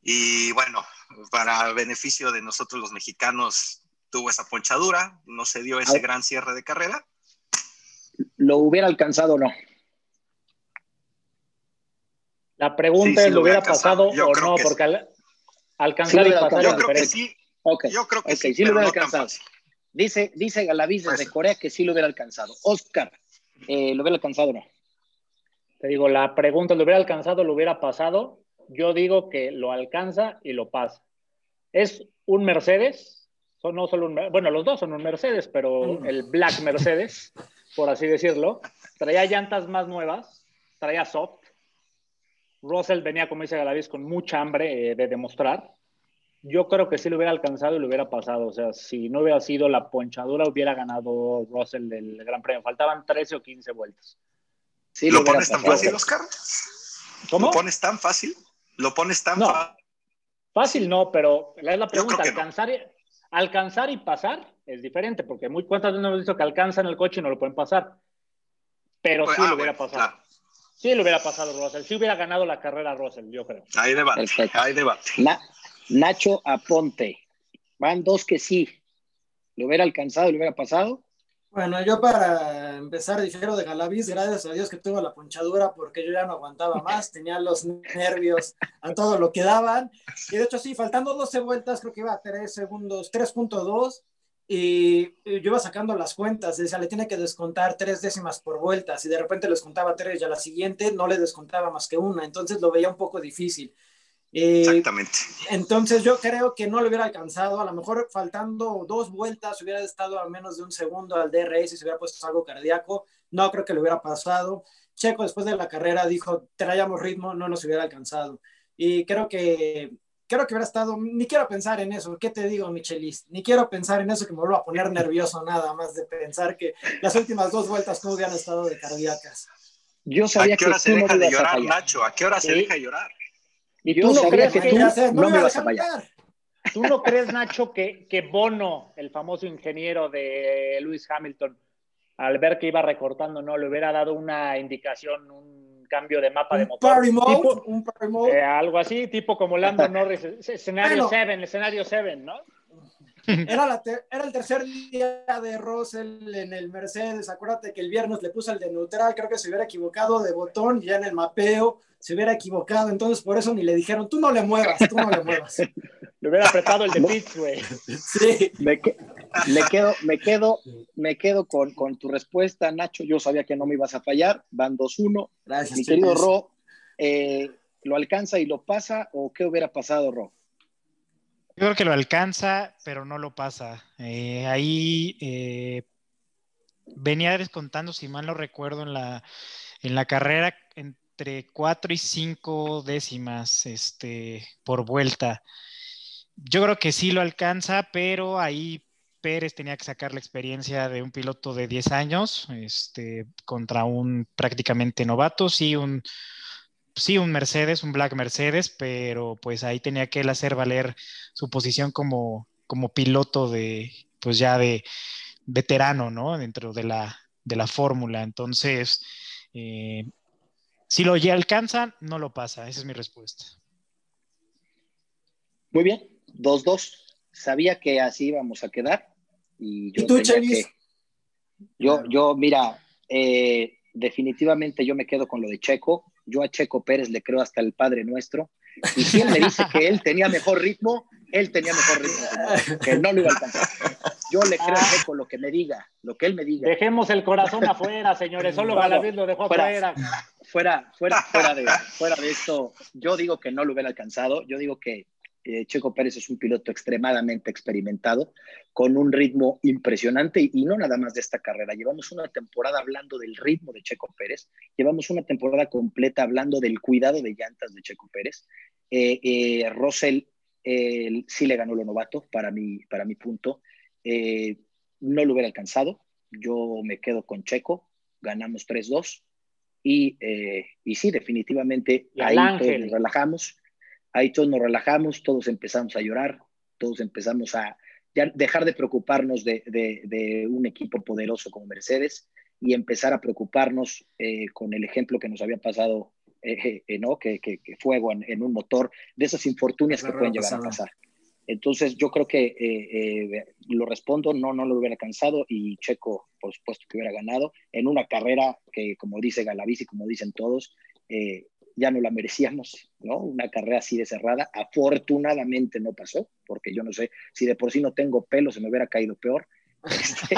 Y bueno, para beneficio de nosotros los mexicanos, tuvo esa ponchadura, no se dio ese gran cierre de carrera. ¿Lo hubiera alcanzado o no? La pregunta es, ¿lo hubiera pasado o no? Porque alcanzar y pasar Yo creo que sí. Yo creo que sí, lo hubiera alcanzado. Dice, dice Galaviz desde pues Corea que sí lo hubiera alcanzado. Oscar, eh, ¿lo hubiera alcanzado o no? Te digo, la pregunta, ¿lo hubiera alcanzado o lo hubiera pasado? Yo digo que lo alcanza y lo pasa. Es un Mercedes, son, no solo un, bueno, los dos son un Mercedes, pero mm. el Black Mercedes, por así decirlo, traía llantas más nuevas, traía soft, Russell venía, como dice Galaviz, con mucha hambre eh, de demostrar. Yo creo que sí lo hubiera alcanzado y lo hubiera pasado. O sea, si no hubiera sido la ponchadura, hubiera ganado Russell el Gran Premio. Faltaban 13 o 15 vueltas. Sí, ¿Lo, pones tan fácil, Oscar? ¿Cómo? ¿Lo pones tan fácil? ¿Lo pones tan fácil? Fácil no, pero es la pregunta. Alcanzar, y, alcanzar y pasar es diferente, porque muy cuántas veces hemos visto que alcanzan el coche y no lo pueden pasar. Pero pues, sí lo ah, hubiera pasado. Sí le hubiera pasado Russell, sí hubiera ganado la carrera Russell, yo creo. Hay debate, hay debate. Nacho Aponte, van dos que sí. ¿Lo hubiera alcanzado, lo hubiera pasado? Bueno, yo para empezar difiero de Galaviz, gracias a Dios que tuvo la ponchadura porque yo ya no aguantaba más, tenía los nervios a todo lo que daban. Y de hecho sí, faltando 12 vueltas, creo que iba a 3 segundos, 3.2 y yo iba sacando las cuentas, decía, le tiene que descontar tres décimas por vuelta, si de repente les contaba tres y a la siguiente no le descontaba más que una, entonces lo veía un poco difícil. Eh, Exactamente. Entonces yo creo que no le hubiera alcanzado, a lo mejor faltando dos vueltas hubiera estado a menos de un segundo al DRS y se hubiera puesto algo cardíaco, no creo que le hubiera pasado. Checo después de la carrera dijo, traíamos ritmo, no nos hubiera alcanzado. Y creo que creo que hubiera estado, ni quiero pensar en eso, ¿qué te digo, Michelis? Ni quiero pensar en eso que me vuelva a poner nervioso nada más de pensar que las últimas dos vueltas no hubieran estado de cardíacas. Yo sabía ¿A qué hora que se deja no de llorar. Nacho? ¿A qué hora se deja de llorar? ¿Y Yo tú no, crees que que, tú Ya sé, no me iba a fallar. tú no crees, Nacho, que, que Bono, el famoso ingeniero de Lewis Hamilton, al ver que iba recortando, no le hubiera dado una indicación, un cambio de mapa de motor? mode, Tipo- un party mode. Eh, algo así, tipo como Lando Norris, es- escenario Bueno. 7, escenario 7, ¿no? Era, la ter- era el tercer día de Russell en el Mercedes. Acuérdate que el viernes le puso el de neutral. Creo que se hubiera equivocado de botón. Ya en el mapeo se hubiera equivocado. Entonces, por eso ni le dijeron, tú no le muevas, tú no le muevas. Le hubiera apretado el de pits, güey. Sí. Me, que- me quedo, me quedo, me quedo con, con tu respuesta, Nacho. Yo sabía que no me ibas a fallar. Van 2-1. Gracias, Mi querido. Ro, eh, ¿lo alcanza y lo pasa o qué hubiera pasado, Ro? Yo creo que lo alcanza, pero no lo pasa. Eh, ahí eh, venía descontando, si mal no recuerdo, en la, en la carrera entre 4 y 5 décimas este, por vuelta. Yo creo que sí lo alcanza, pero ahí Pérez tenía que sacar la experiencia de un piloto de 10 años este, contra un prácticamente novato, sí, un, sí, un Mercedes, un Black Mercedes, pero pues ahí tenía que él hacer valer su posición como, como piloto de, pues ya de veterano, ¿no? Dentro de la, de la fórmula. Entonces, eh, si lo ya alcanza, no lo pasa. Esa es mi respuesta. Muy bien, 2-2. Sabía que así íbamos a quedar. Y yo ¿Y tú, que- Yo, yo, mira, eh, definitivamente yo me quedo con lo de Checo. Yo a Checo Pérez le creo hasta el Padre Nuestro. Y si él me dice que él tenía mejor ritmo, él tenía mejor ritmo, que no lo iba a alcanzar. Yo le creo a Checo lo que me diga, lo que él me diga. Dejemos el corazón afuera, señores. Solo Bueno, Galaviz lo dejó fuera. afuera. fuera, fuera, fuera, de, fuera de esto, yo digo que no lo hubiera alcanzado. Yo digo que eh, Checo Pérez es un piloto extremadamente experimentado, con un ritmo impresionante y, y no nada más de esta carrera. Llevamos una temporada hablando del ritmo de Checo Pérez, llevamos una temporada completa hablando del cuidado de llantas de Checo Pérez. Eh, eh, Russell eh, sí le ganó lo novato, para mi, para mi punto. No lo hubiera alcanzado. Yo me quedo con Checo, ganamos 3-2. Y, y sí, definitivamente Y ahí todos nos relajamos, ahí todos nos relajamos, todos empezamos a llorar, todos empezamos a ya dejar de preocuparnos de, de- de un equipo poderoso como Mercedes y empezar a preocuparnos eh, con el ejemplo que nos había pasado, eh, eh, ¿no? Que, que- que fuego en, en un motor, de esas infortunias que pueden llegar a pasar. Entonces yo creo que eh, eh, lo respondo, no, no lo hubiera alcanzado y Checo, por supuesto que hubiera ganado en una carrera que, como dice Galaviz y como dicen todos, eh, ya no la merecíamos, ¿no? Una carrera así de cerrada. Afortunadamente no pasó, porque yo no sé si de por sí no tengo pelo, se me hubiera caído peor. Este,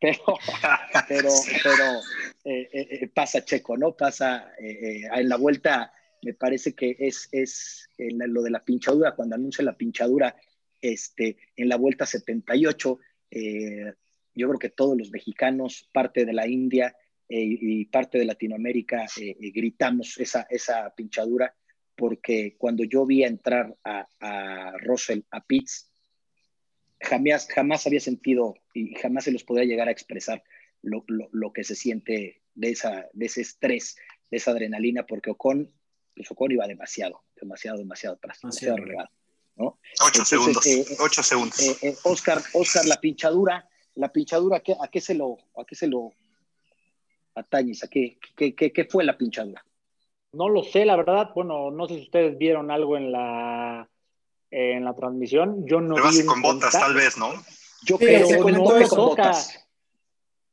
pero, pero, pero eh, eh, eh, pasa Checo, ¿no? Pasa eh, en la vuelta, me parece que es, es lo de la pinchadura, cuando anuncia la pinchadura este, en la vuelta 78, eh, yo creo que todos los mexicanos, parte de la India y parte de Latinoamérica, eh, eh, gritamos esa, esa pinchadura, porque cuando yo vi entrar a, a Russell, a Pitts, jamás, jamás había sentido y jamás se los podría llegar a expresar lo, lo, lo que se siente de, esa, de ese estrés, de esa adrenalina, porque Ocon, pues Ocon iba demasiado, demasiado, demasiado atrás, demasiado relegado. ¿no? Ocho Entonces, segundos. eh, ocho segundos. Eh, eh, Oscar, Oscar, la pinchadura, la pinchadura, ¿qué- ¿a qué se lo, a qué se lo atañes? ¿A qué, qué, qué, qué fue la pinchadura? No lo sé, la verdad. Bueno, no sé si ustedes vieron algo en la, en la transmisión. Yo no vi Rebase un con botas, tal vez, ¿no? Yo Sí, creo que no con toca. botas.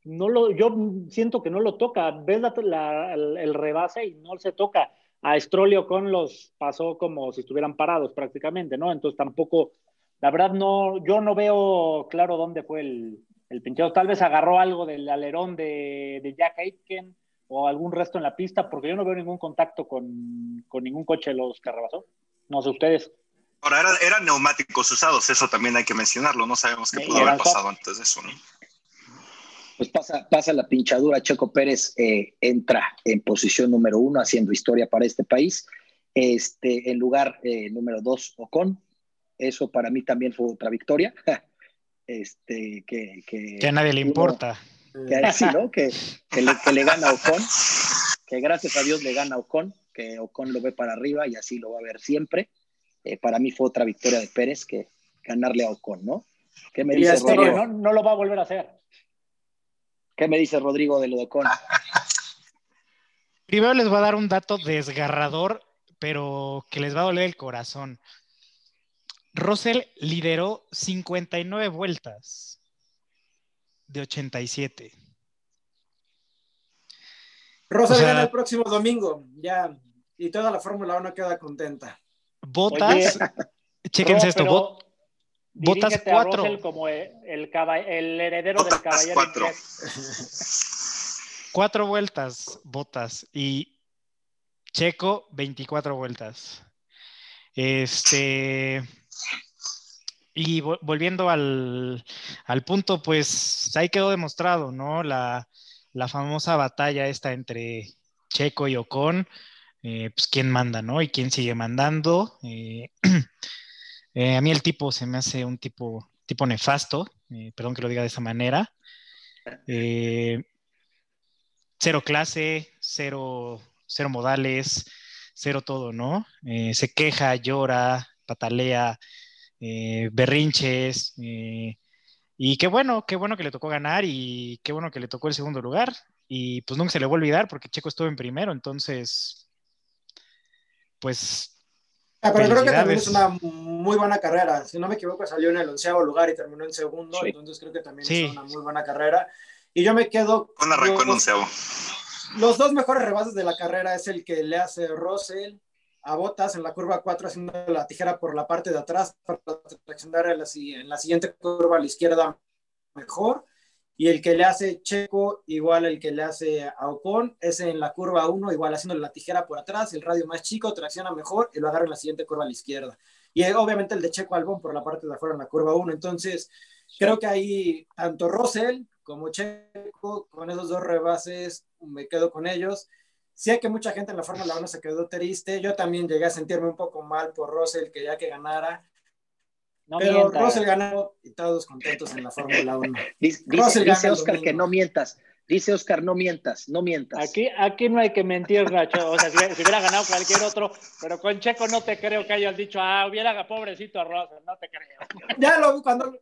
No lo, yo siento que no lo toca. Ves la- la- el, el rebase y no se toca. A Strollio con los pasó como si estuvieran parados prácticamente, ¿no? Entonces tampoco, la verdad no, yo no veo claro dónde fue el, el pinchado. Tal vez agarró algo del alerón de, de Jack Aitken o algún resto en la pista, porque yo no veo ningún contacto con, con ningún coche de los que rebasó. No sé ustedes. Ahora, eran, neumáticos usados, eso también hay que mencionarlo. No sabemos qué pudo haber pasado antes de eso, ¿no? Pues pasa, pasa la pinchadura. Checo Pérez eh, entra en posición número uno, haciendo historia para este país. Este, en lugar eh, número dos, Ocon. Eso para mí también fue otra victoria. Este, que, que, a nadie le importa. Que, sí, ¿no? que, le, que le gana a Ocon. Que gracias a Dios le gana a Ocon. Que Ocon lo ve para arriba y así lo va a ver siempre. Eh, para mí fue otra victoria de Pérez que ganarle a Ocon, ¿no? ¿Qué me dice Rodrigo? No, lo va a volver a hacer. ¿Qué me dice Rodrigo de lo de Ocon? Primero les voy a dar un dato desgarrador, pero que les va a doler el corazón. Russell lideró 59 vueltas de 87. Russell gana el próximo domingo, ya, y toda la Fórmula 1 queda contenta. Botas, chéquense esto, Botas 4. como el, el, heredero del caballero. Cuatro. cuatro vueltas, Botas. Y Checo, 24 vueltas. Este. Y volviendo al, al, punto, pues ahí quedó demostrado, ¿no? La, la famosa batalla esta entre Checo y Ocon. Eh, pues quién manda, ¿no? Y quién sigue mandando. Eh, eh, a mí el tipo se me hace un tipo, tipo nefasto, perdón que lo diga de esa manera. cero clase, cero, cero modales, cero todo, ¿no? se queja, llora, patalea, berrinches. y qué bueno, qué bueno que le tocó ganar y qué bueno que le tocó el segundo lugar. Y pues nunca se le va a olvidar porque Checo estuvo en primero, entonces pues... Ah, pero creo que también es una muy buena carrera. Si no me equivoco, salió en el onceavo lugar y terminó en segundo, entonces creo que también es una muy buena carrera. Y yo me quedo... Con arrancó en onceavo. Los dos mejores rebases de la carrera es el que le hace Russell a Botas en la curva 4 haciendo la tijera por la parte de atrás para traccionar en la, en la siguiente curva a la izquierda mejor y el que le hace Checo, igual el que le hace a Ocon, es en la curva 1, igual haciendo la tijera por atrás, el radio más chico, tracciona mejor y lo agarra en la siguiente curva a la izquierda. Y eh, obviamente el de Checo Albón por la parte de afuera en la curva 1. Entonces, creo que ahí tanto Russell como Checo, con esos dos rebases, me quedo con ellos. Sé que mucha gente en la Fórmula 1 se quedó triste. Yo también llegué a sentirme un poco mal por Russell, que ya que ganara pero Russell ganó y todos contentos en la Fórmula 1. Dice, Oscar que no mientas. Dice Oscar, no mientas, no mientas. Aquí, aquí no hay que mentir, Nacho. O sea, si, hubiera ganado cualquier otro, pero con Checo no te creo que hayas dicho, ah, hubiera pobrecito a Russell, no te creo. Ya lo vi cuando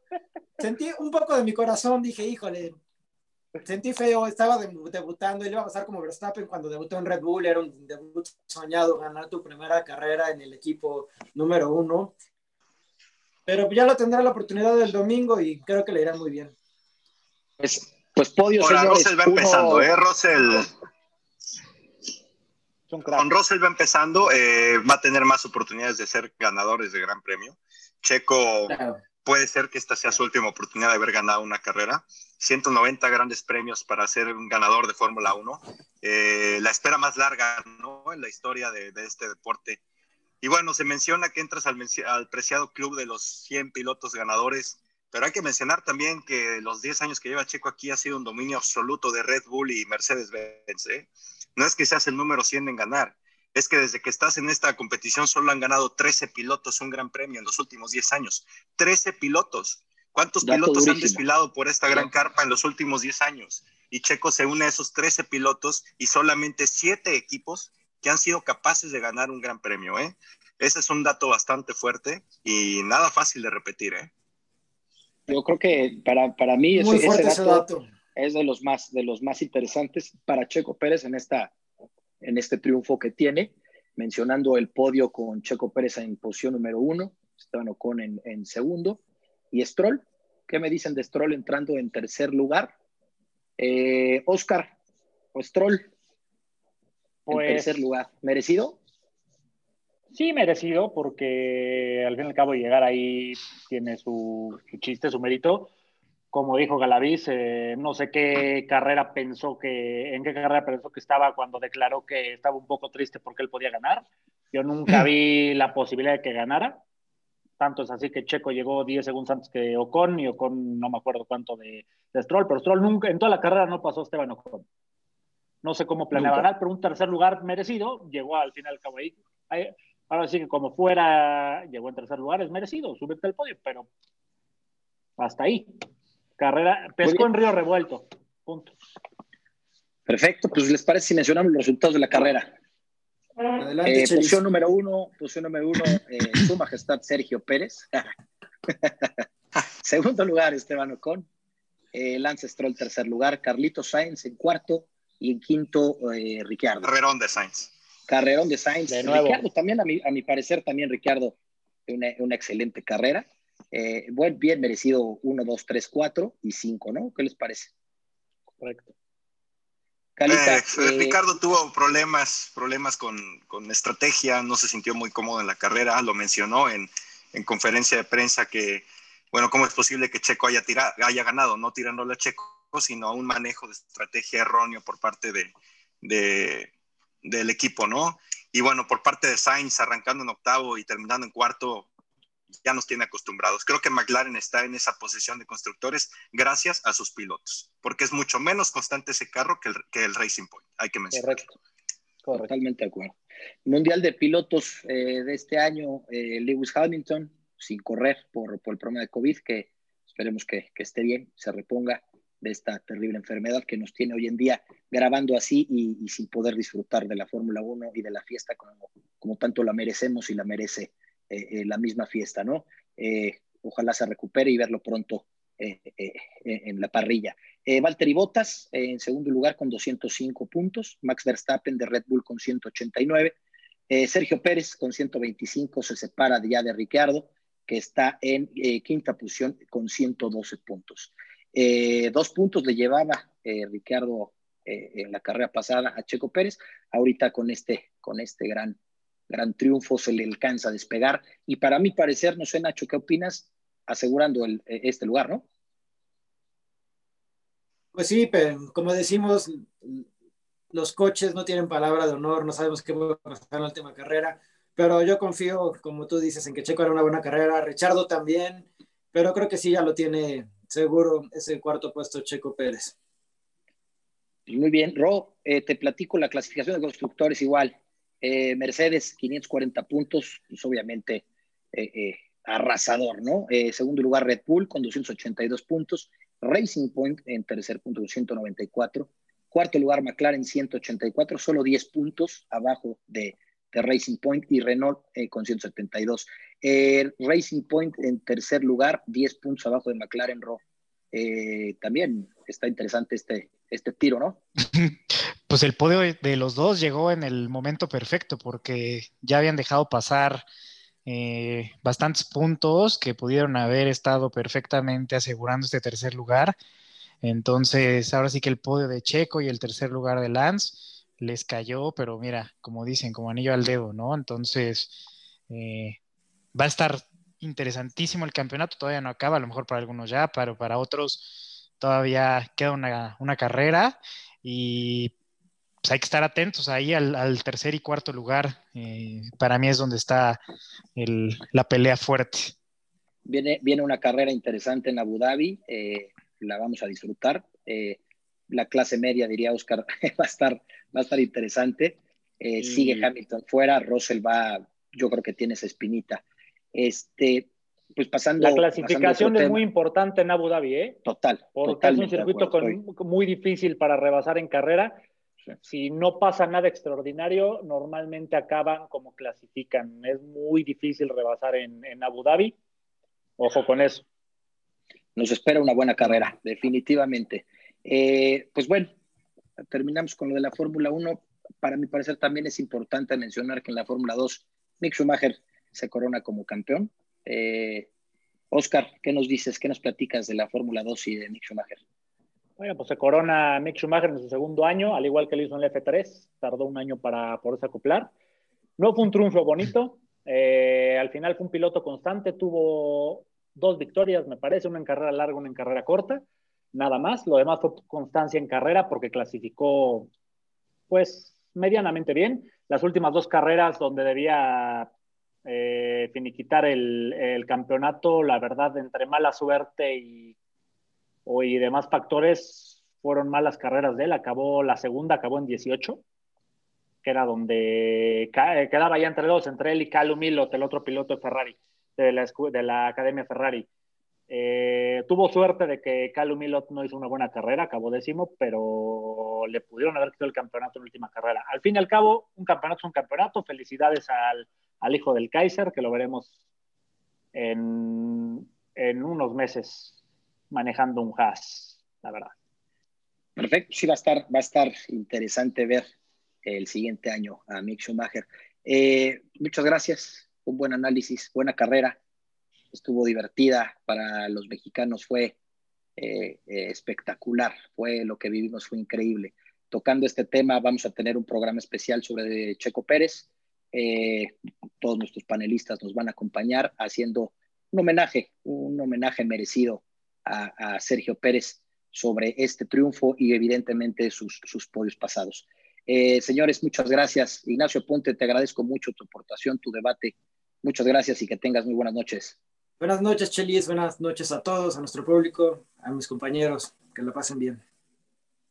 sentí un poco de mi corazón, dije, híjole, sentí feo, estaba debutando, y le iba a pasar como Verstappen cuando debutó en Red Bull, era un debut soñado, ganar tu primera carrera en el equipo número uno. Pero ya lo tendrá la oportunidad del domingo y creo que le irá muy bien. Pues, pues podio, Ahora, Russell va empezando, ¿eh? Russell. Con Russell va empezando, eh, va a tener más oportunidades de ser ganadores de Gran Premio. Checo puede ser que esta sea su última oportunidad de haber ganado una carrera. 190 grandes premios para ser un ganador de Fórmula 1. Eh, la espera más larga ¿no? en la historia de, de este deporte y bueno, se menciona que entras al, al, preciado club de los 100 pilotos ganadores, pero hay que mencionar también que los 10 años que lleva Checo aquí ha sido un dominio absoluto de Red Bull y Mercedes-Benz. ¿eh? No es que seas el número 100 en ganar, es que desde que estás en esta competición solo han ganado 13 pilotos un gran premio en los últimos 10 años. 13 pilotos. ¿Cuántos pilotos han desfilado por esta gran carpa en los últimos 10 años? Y Checo se une a esos 13 pilotos y solamente 7 equipos que han sido capaces de ganar un gran premio. ¿eh? Ese es un dato bastante fuerte y nada fácil de repetir. ¿eh? Yo creo que para, para mí ese, dato, es de los, más, de los más interesantes para Checo Pérez en, esta, en este triunfo que tiene, mencionando el podio con Checo Pérez en posición número uno, Esteban Ocon en, en segundo, y Stroll. ¿Qué me dicen de Stroll entrando en tercer lugar? Eh, Oscar o Stroll, pues, en tercer lugar. ¿Merecido? Sí, merecido, porque al fin y al cabo llegar ahí tiene su, chiste, su mérito. Como dijo Galaviz, eh, no sé qué carrera pensó que, en qué carrera pensó que estaba cuando declaró que estaba un poco triste porque él podía ganar. Yo nunca vi la posibilidad de que ganara. Tanto es así que Checo llegó 10 segundos antes que Ocon y Ocon no me acuerdo cuánto de, Stroll, pero Stroll nunca, en toda la carrera no pasó Esteban Ocon. No sé cómo planeaba ganar, pero un tercer lugar merecido, llegó al final cabo ahí. Ahora sí que como fuera, llegó en tercer lugar, es merecido, subirte al podio, pero hasta ahí. Carrera, pescó en Río Revuelto. Punto. Perfecto, pues les parece si mencionamos los resultados de la carrera. Adelante, eh, posición número uno, posición número uno, eh, su majestad Sergio Pérez. Segundo lugar, Esteban Ocon. Eh, Lance Stroll, tercer lugar. Carlito Sainz en cuarto. Y en quinto, eh, Ricardo. Carrerón de Sainz. Carrerón de Sainz. De nuevo. Ricardo también, a mi, a mi parecer, también Ricardo, una, una excelente carrera. Eh, buen, bien merecido 1, 2, 3, 4 y 5, ¿no? ¿Qué les parece? Correcto. Calita, eh, eh, Ricardo tuvo problemas, problemas con, con, estrategia, no se sintió muy cómodo en la carrera, lo mencionó en, en conferencia de prensa que, bueno, ¿cómo es posible que Checo haya, tirado, haya ganado? No tirándole a Checo, sino a un manejo de estrategia erróneo por parte de, de, del equipo, ¿no? Y bueno, por parte de Sainz, arrancando en octavo y terminando en cuarto, ya nos tiene acostumbrados. Creo que McLaren está en esa posición de constructores gracias a sus pilotos, porque es mucho menos constante ese carro que el, que el Racing Point, hay que mencionar. Correcto. Totalmente de acuerdo. Mundial de pilotos eh, de este año, eh, Lewis Hamilton, sin correr por, por, el problema de COVID, que esperemos que, que, esté bien, se reponga de esta terrible enfermedad que nos tiene hoy en día grabando así y, y sin poder disfrutar de la Fórmula 1 y de la fiesta como, como tanto la merecemos y la merece eh, eh, la misma fiesta, ¿no? Eh, ojalá se recupere y verlo pronto en la parrilla. Valtteri Bottas en segundo lugar con 205 puntos, Max Verstappen de Red Bull con 189, Sergio Pérez con 125 se separa ya de Ricciardo, que está en quinta posición con 112 puntos. dos puntos le llevaba Ricciardo en la carrera pasada a Checo Pérez, ahorita con este, con este gran gran triunfo, se le alcanza a despegar. Y para mi parecer, no sé, Nacho, ¿qué opinas? Asegurando el, e, este lugar, ¿no? Pues sí, pero como decimos, los coches no tienen palabra de honor, no sabemos qué va a pasar en la última carrera, pero yo confío, como tú dices, en que Checo hará una buena carrera, Richardo también, pero creo que sí ya lo tiene seguro ese cuarto puesto Checo Pérez. Muy bien, Ro, eh, te platico la clasificación de constructores igual. Eh, Mercedes, 540 puntos, pues obviamente eh, eh, arrasador, ¿no? segundo lugar, Red Bull con 282 puntos, Racing Point en tercer punto con 194, cuarto lugar, McLaren 184, solo 10 puntos abajo de, Racing Point y Renault con 172. Racing Point en tercer lugar, 10 puntos abajo de McLaren Raw. también está interesante este, este tiro, ¿no? pues el podio de los dos llegó en el momento perfecto porque ya habían dejado pasar eh, bastantes puntos que pudieron haber estado perfectamente asegurando este tercer lugar. Entonces, ahora sí que el podio de Checo y el tercer lugar de Lance les cayó, pero mira, como dicen, como anillo al dedo, ¿no? Entonces, eh, va a estar interesantísimo el campeonato, todavía no acaba, a lo mejor para algunos ya, pero para otros todavía queda una, una carrera y pues hay que estar atentos ahí al, tercer y cuarto lugar. Eh, para mí es donde está la pelea fuerte. Viene, viene una carrera interesante en Abu Dhabi, eh, la vamos a disfrutar. Eh, la clase media, diría Oscar, va a estar, va a estar interesante. Sigue Hamilton fuera, Russell va, yo creo que tiene esa espinita. Este, pues pasando. La clasificación es muy importante en Abu Dhabi, ¿eh? Total. Porque es un circuito muy difícil para rebasar en carrera si no pasa nada extraordinario, normalmente acaban como clasifican. Es muy difícil rebasar en, Abu Dhabi. Ojo con eso. Nos espera una buena carrera, definitivamente. Eh, pues bueno, terminamos con lo de la Fórmula 1. Para mi parecer también es importante mencionar que en la Fórmula 2 Mick Schumacher se corona como campeón. Eh, Oscar, ¿qué nos dices? ¿Qué nos platicas de la Fórmula 2 y de Mick Schumacher? Bueno, pues se corona Mick Schumacher en su segundo año, al igual que lo hizo en el F3, tardó un año para poderse acoplar. No fue un triunfo bonito, eh, al final fue un piloto constante, tuvo dos victorias, me parece, una en carrera larga, una en carrera corta, nada más. Lo demás fue constancia en carrera porque clasificó, pues, medianamente bien. Las últimas dos carreras donde debía eh, finiquitar el, campeonato, la verdad, entre mala suerte y, y demás factores, fueron malas carreras de él. Acabó la segunda, acabó en 18, que era donde quedaba ya entre dos, entre él y Calum Milot, el otro piloto de Ferrari, de la, de la Academia Ferrari. Eh, tuvo suerte de que Calum Milot no hizo una buena carrera, acabó décimo, pero le pudieron haber quitado el campeonato en la última carrera. Al fin y al cabo, un campeonato es un campeonato. Felicidades al, al hijo del Kaiser, que lo veremos en, en unos meses manejando un Haas, la verdad. Perfecto, sí va a estar, va a estar interesante ver el siguiente año a Mick Schumacher. Eh, muchas gracias, un buen análisis, buena carrera estuvo divertida para los mexicanos, fue eh, eh, espectacular, fue lo que vivimos, fue increíble. Tocando este tema, vamos a tener un programa especial sobre Checo Pérez. Todos nuestros panelistas nos van a acompañar haciendo un homenaje, un homenaje merecido a, Sergio Pérez sobre este triunfo y evidentemente sus, sus podios pasados. señores, muchas gracias. Ignacio Ponte, te agradezco mucho tu aportación, tu debate. Muchas gracias y que tengas muy buenas noches. Buenas noches, Chelis. Buenas noches a todos, a nuestro público, a mis compañeros. Que lo pasen bien.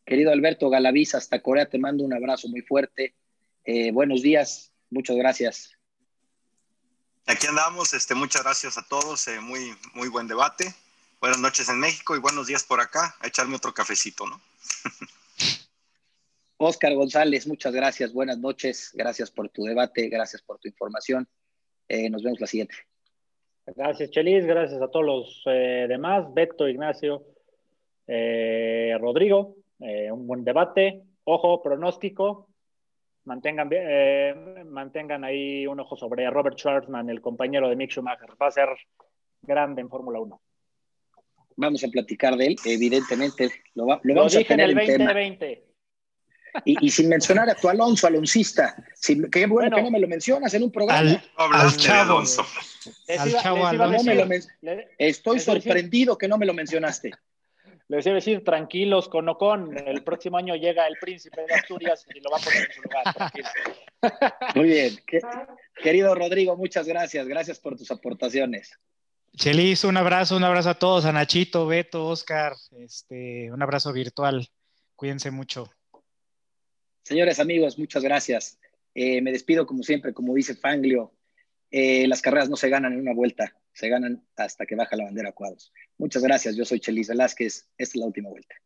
Querido Alberto Galaviz, hasta Corea te mando un abrazo muy fuerte. Eh, buenos días. Muchas gracias. Aquí andamos. Este, muchas gracias a todos. Eh, muy, muy buen debate. Buenas noches en México y buenos días por acá. A echarme otro cafecito, ¿no? Oscar González, muchas gracias. Buenas noches. Gracias por tu debate. Gracias por tu información. Eh, nos vemos la siguiente. Gracias, Chelis. Gracias a todos los eh, demás. Beto, Ignacio, eh, Rodrigo. Eh, un buen debate. Ojo, pronóstico. Mantengan, mantengan ahí un ojo sobre Robert Schwarzman, el compañero de Mick Schumacher. Va a ser grande en Fórmula 1. Vamos a platicar de él, evidentemente. Lo, vamos a tener en el 2020. Y, sin mencionar a tu Alonso, Aloncista. qué bueno, que no me lo mencionas en un programa. Al, chavo. Alonso. Al chavo Alonso. Estoy sorprendido que no me lo mencionaste. Les iba a decir, tranquilos con Ocon, el próximo año llega el príncipe de Asturias y lo va a poner en su lugar. Muy bien. Querido Rodrigo, muchas gracias. Gracias por tus aportaciones. Chelis, un abrazo, un abrazo a todos, a Nachito, Beto, Oscar, este, un abrazo virtual. Cuídense mucho. Señores amigos, muchas gracias. Eh, me despido como siempre, como dice Fanglio, eh, las carreras no se ganan en una vuelta, se ganan hasta que baja la bandera a cuadros. Muchas gracias, yo soy Chelis Velázquez, esta es la última vuelta.